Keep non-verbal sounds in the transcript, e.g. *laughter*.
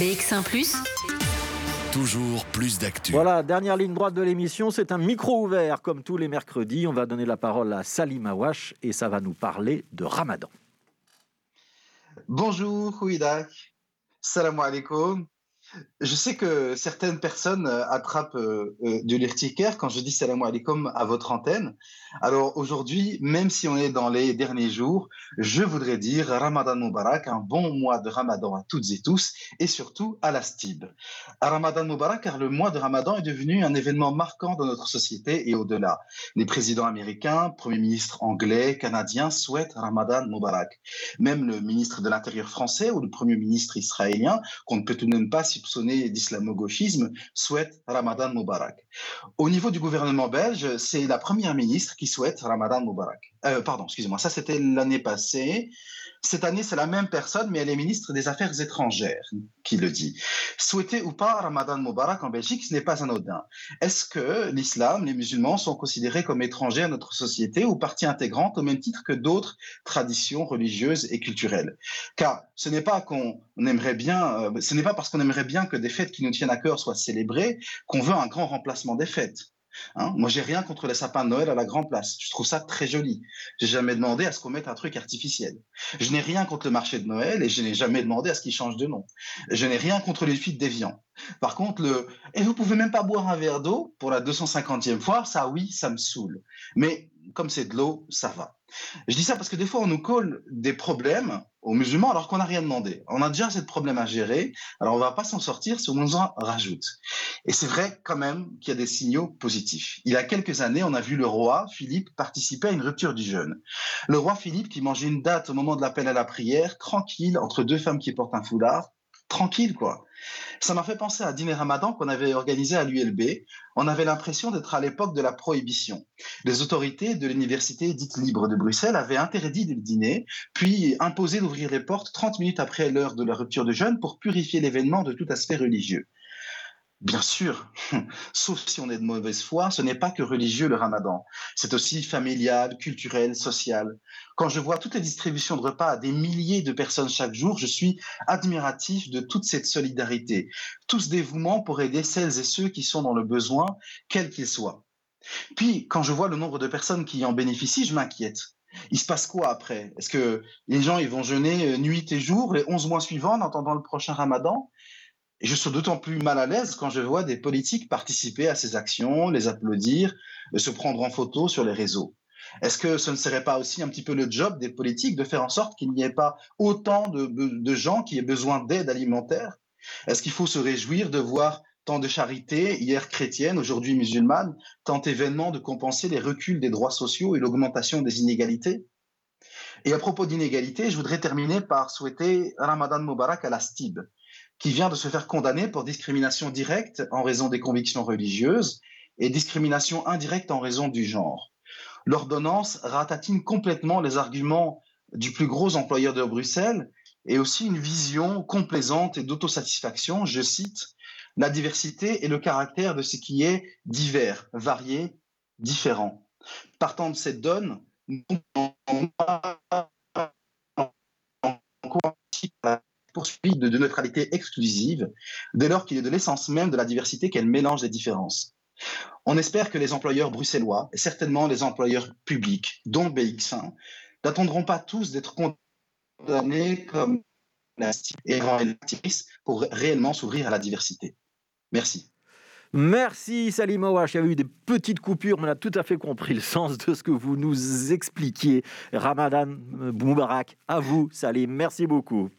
BX1 ⁇ Toujours plus d'actu. Voilà, dernière ligne droite de l'émission, c'est un micro ouvert comme tous les mercredis. On va donner la parole à Salim Awash et ça va nous parler de Ramadan. Bonjour, Ouidak. Salam alaikum. Je sais que certaines personnes euh, attrapent euh, euh, de l'urticaire quand je dis salam alaikum à votre antenne. Alors aujourd'hui, même si on est dans les derniers jours, je voudrais dire Ramadan Mubarak, un bon mois de Ramadan à toutes et tous, et surtout à la STIB. Ramadan Mubarak, car le mois de Ramadan est devenu un événement marquant dans notre société et au-delà. Les présidents américains, premiers ministres anglais, canadiens souhaitent Ramadan Mubarak. Même le ministre de l'Intérieur français ou le premier ministre israélien, qu'on ne peut tout de même pas soupçonné d'islamo-gauchisme, souhaite Ramadan Mubarak. Au niveau du gouvernement belge, c'est la première ministre qui souhaite Ramadan Mubarak. Euh, pardon, excusez-moi, ça c'était l'année passée. Cette année, c'est la même personne, mais elle est ministre des Affaires étrangères qui le dit. Souhaiter ou pas Ramadan Mubarak en Belgique, ce n'est pas anodin. Est-ce que l'islam, les musulmans sont considérés comme étrangers à notre société ou partie intégrante au même titre que d'autres traditions religieuses et culturelles? Car ce n'est pas qu'on aimerait bien, euh, ce n'est pas parce qu'on aimerait bien que des fêtes qui nous tiennent à cœur soient célébrées qu'on veut un grand remplacement des fêtes. Hein Moi, j'ai rien contre les sapins de Noël à la Grand Place. Je trouve ça très joli. J'ai jamais demandé à ce qu'on mette un truc artificiel. Je n'ai rien contre le marché de Noël et je n'ai jamais demandé à ce qu'il change de nom. Je n'ai rien contre les fuites déviants. Par contre, le et vous pouvez même pas boire un verre d'eau pour la 250e fois, ça oui, ça me saoule. Mais comme c'est de l'eau, ça va. Je dis ça parce que des fois, on nous colle des problèmes aux musulmans alors qu'on n'a rien demandé. On a déjà assez de problèmes à gérer, alors on va pas s'en sortir si on nous en rajoute. Et c'est vrai quand même qu'il y a des signaux positifs. Il y a quelques années, on a vu le roi Philippe participer à une rupture du jeûne. Le roi Philippe qui mangeait une date au moment de l'appel à la prière, tranquille, entre deux femmes qui portent un foulard, tranquille quoi. Ça m'a fait penser à dîner ramadan qu'on avait organisé à l'ULB. On avait l'impression d'être à l'époque de la prohibition. Les autorités de l'université dite libre de Bruxelles avaient interdit le dîner, puis imposé d'ouvrir les portes 30 minutes après l'heure de la rupture de jeûne pour purifier l'événement de tout aspect religieux. Bien sûr, *laughs* sauf si on est de mauvaise foi, ce n'est pas que religieux le ramadan, c'est aussi familial, culturel, social. Quand je vois toutes les distributions de repas à des milliers de personnes chaque jour, je suis admiratif de toute cette solidarité, tout ce dévouement pour aider celles et ceux qui sont dans le besoin, quel qu'il soit. Puis, quand je vois le nombre de personnes qui en bénéficient, je m'inquiète. Il se passe quoi après? Est-ce que les gens ils vont jeûner euh, nuit et jour les 11 mois suivants en attendant le prochain ramadan? Je suis d'autant plus mal à l'aise quand je vois des politiques participer à ces actions, les applaudir, se prendre en photo sur les réseaux. Est-ce que ce ne serait pas aussi un petit peu le job des politiques de faire en sorte qu'il n'y ait pas autant de, gens qui aient besoin d'aide alimentaire? Est-ce qu'il faut se réjouir de voir tant de charité, hier chrétienne, aujourd'hui musulmane, tant événements de compenser les reculs des droits sociaux et l'augmentation des inégalités? Et à propos d'inégalités, je voudrais terminer par souhaiter Ramadan Mubarak à la STIB, qui vient de se faire condamner pour discrimination directe en raison des convictions religieuses et discrimination indirecte en raison du genre. L'ordonnance ratatine complètement les arguments du plus gros employeur de Bruxelles et aussi une vision complaisante et d'autosatisfaction, je cite, la diversité et le caractère de ce qui est divers, varié, différent. Partant de cette donne, nous poursuite de, neutralité exclusive, dès lors qu'il est de l'essence même de la diversité qu'elle mélange les différences. On espère que les employeurs bruxellois, et certainement les employeurs publics, dont BX1, n'attendront pas tous d'être condamnés comme et pour réellement s'ouvrir à la diversité. Merci. Merci Salim Awash. Il y a eu des petites coupures, mais on a tout à fait compris le sens de ce que vous nous expliquiez. Ramadan Moubarak, à vous Salim. Merci beaucoup.